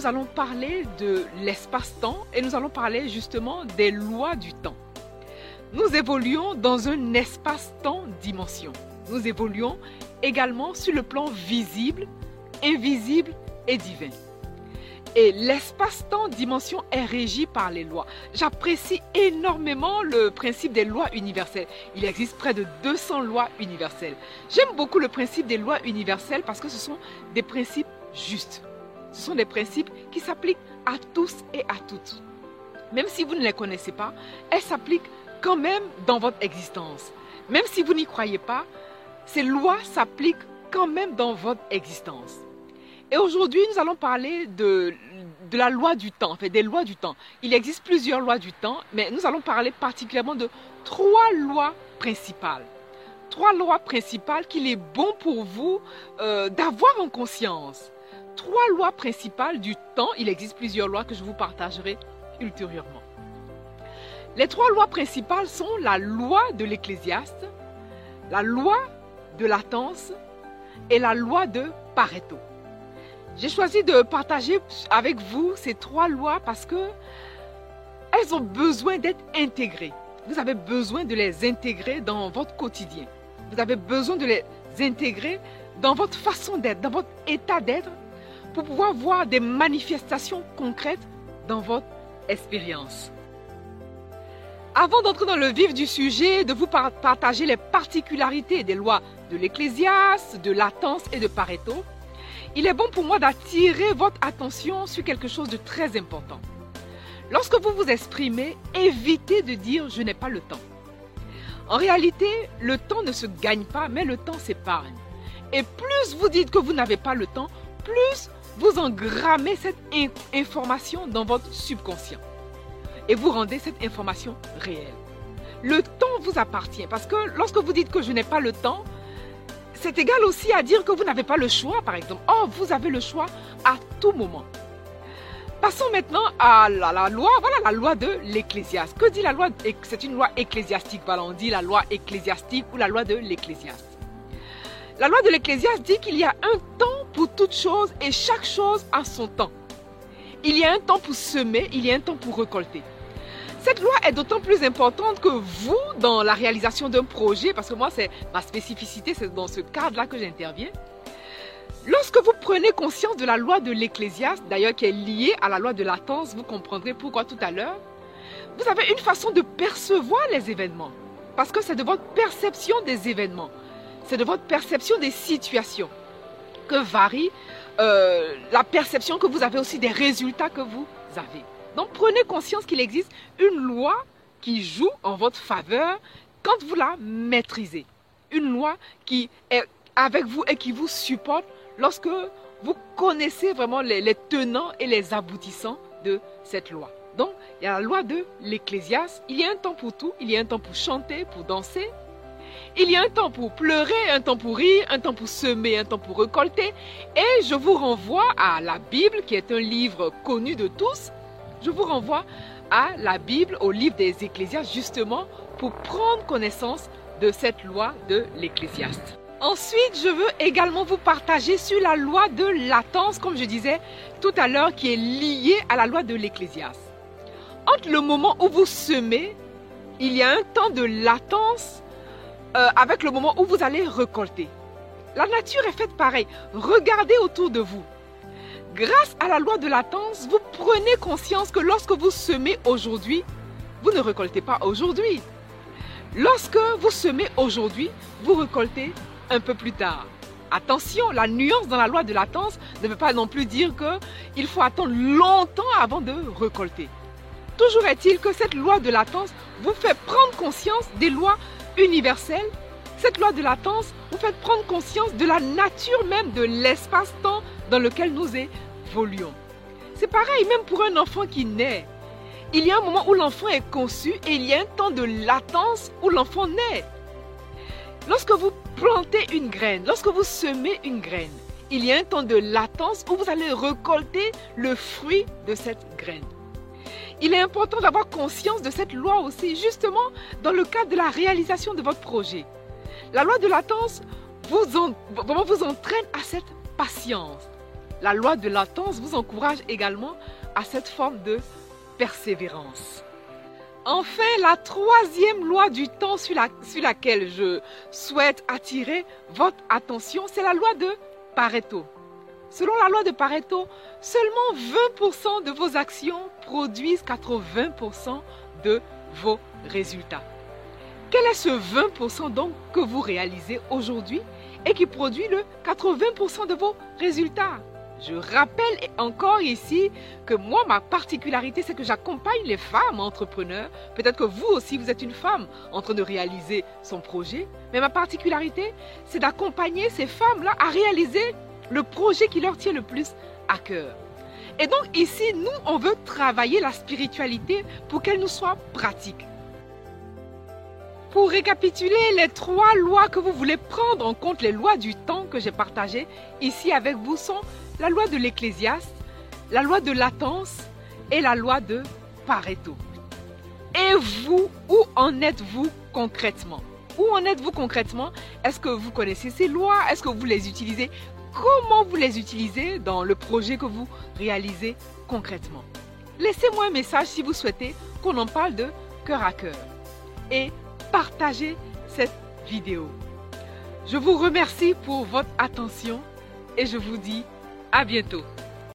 nous allons parler de l'espace-temps et nous allons parler justement des lois du temps. Nous évoluons dans un espace-temps dimension. Nous évoluons également sur le plan visible, invisible et divin. Et l'espace-temps dimension est régi par les lois. J'apprécie énormément le principe des lois universelles. Il existe près de 200 lois universelles. J'aime beaucoup le principe des lois universelles parce que ce sont des principes justes. Ce sont des principes qui s'appliquent à tous et à toutes. Même si vous ne les connaissez pas, elles s'appliquent quand même dans votre existence. Même si vous n'y croyez pas, ces lois s'appliquent quand même dans votre existence. Et aujourd'hui, nous allons parler de, la loi du temps, en fait, des lois du temps. Il existe plusieurs lois du temps, mais nous allons parler particulièrement de trois lois principales. Trois lois principales qu'il est bon pour vous euh, d'avoir en conscience. Trois lois principales du temps. Il existe plusieurs lois que je vous partagerai ultérieurement. Les trois lois principales sont la loi de l'Ecclésiaste, la loi de latence et la loi de Pareto. J'ai choisi de partager avec vous ces trois lois parce que elles ont besoin d'être intégrées. Vous avez besoin de les intégrer dans votre quotidien. Vous avez besoin de les intégrer dans votre façon d'être, dans votre état d'être, pour pouvoir voir des manifestations concrètes dans votre expérience. Avant d'entrer dans le vif du sujet, de vous partager les particularités des lois de l'Ecclésiaste, de Latence et de Pareto, il est bon pour moi d'attirer votre attention sur quelque chose de très important. Lorsque vous vous exprimez, évitez de dire je n'ai pas le temps. En réalité, le temps ne se gagne pas, mais le temps s'épargne. Et plus vous dites que vous n'avez pas le temps, plus vous engrammez cette information dans votre subconscient. Et vous rendez cette information réelle. Le temps vous appartient parce que lorsque vous dites que je n'ai pas le temps, c'est égal aussi à dire que vous n'avez pas le choix, par exemple. Oh, vous avez le choix à tout moment. Passons maintenant à la, loi, voilà la loi de l'Ecclésiaste. Que dit la loi? C'est une loi ecclésiastique, voilà, on dit la loi ecclésiastique ou la loi de l'Ecclésiaste. La loi de l'Ecclésiaste dit qu'il y a un temps pour toute chose et chaque chose a son temps. Il y a un temps pour semer, il y a un temps pour récolter. Cette loi est d'autant plus importante que vous, dans la réalisation d'un projet, parce que moi, c'est ma spécificité, c'est dans ce cadre-là que j'interviens. Lorsque vous prenez conscience de la loi de l'Ecclésiaste, d'ailleurs qui est liée à la loi de latence, vous comprendrez pourquoi tout à l'heure, vous avez une façon de percevoir les événements. Parce que c'est de votre perception des événements, c'est de votre perception des situations que varie euh, la perception que vous avez aussi des résultats que vous avez. Donc prenez conscience qu'il existe une loi qui joue en votre faveur quand vous la maîtrisez. Une loi qui est avec vous et qui vous supporte lorsque vous connaissez vraiment les, tenants et les aboutissants de cette loi. Donc, il y a la loi de l'Ecclésiaste. Il y a un temps pour tout. Il y a un temps pour chanter, pour danser. Il y a un temps pour pleurer, un temps pour rire, un temps pour semer, un temps pour récolter. Et je vous renvoie à la Bible, qui est un livre connu de tous, je vous renvoie à la Bible, au livre des Ecclésiastes, justement pour prendre connaissance de cette loi de l'Ecclésiaste. Ensuite, je veux également vous partager sur la loi de latence, comme je disais tout à l'heure, qui est liée à la loi de l'Ecclésiaste. Entre le moment où vous semez, il y a un temps de latence euh, avec le moment où vous allez récolter. La nature est faite pareil. Regardez autour de vous. Grâce à la loi de latence, vous prenez conscience que lorsque vous semez aujourd'hui, vous ne récoltez pas aujourd'hui. Lorsque vous semez aujourd'hui, vous récoltez un peu plus tard. Attention, la nuance dans la loi de latence ne veut pas non plus dire qu'il faut attendre longtemps avant de récolter. Toujours est-il que cette loi de latence vous fait prendre conscience des lois universelles. Cette loi de latence vous fait prendre conscience de la nature même de l'espace-temps dans lequel nous évoluons. C'est pareil même pour un enfant qui naît. Il y a un moment où l'enfant est conçu et il y a un temps de latence où l'enfant naît. Lorsque vous plantez une graine, lorsque vous semez une graine, il y a un temps de latence où vous allez récolter le fruit de cette graine. Il est important d'avoir conscience de cette loi aussi, justement dans le cadre de la réalisation de votre projet. La loi de latence vous, entraîne à cette patience La loi de latence vous encourage également à cette forme de persévérance. Enfin, la troisième loi du temps sur, laquelle je souhaite attirer votre attention, c'est la loi de Pareto. Selon la loi de Pareto, seulement 20% de vos actions produisent 80% de vos résultats. Quel est ce 20% donc que vous réalisez aujourd'hui et qui produit le 80% de vos résultats? Je rappelle encore ici que moi, ma particularité, c'est que j'accompagne les femmes entrepreneurs. Peut-être que vous aussi, vous êtes une femme en train de réaliser son projet. Mais ma particularité, c'est d'accompagner ces femmes-là à réaliser le projet qui leur tient le plus à cœur. Et donc ici, nous, on veut travailler la spiritualité pour qu'elle nous soit pratique. Pour récapituler, les trois lois que vous voulez prendre en compte, les lois du temps que j'ai partagées ici avec vous sont la loi de l'Ecclésiaste, la loi de latence et la loi de Pareto. Et vous, où en êtes-vous concrètement? Où en êtes-vous concrètement? Est-ce que vous connaissez ces lois? Est-ce que vous les utilisez Comment vous les utilisez dans le projet que vous réalisez concrètement? Laissez-moi un message si vous souhaitez qu'on en parle de cœur à cœur. Et partagez cette vidéo. Je vous remercie pour votre attention et je vous dis à bientôt.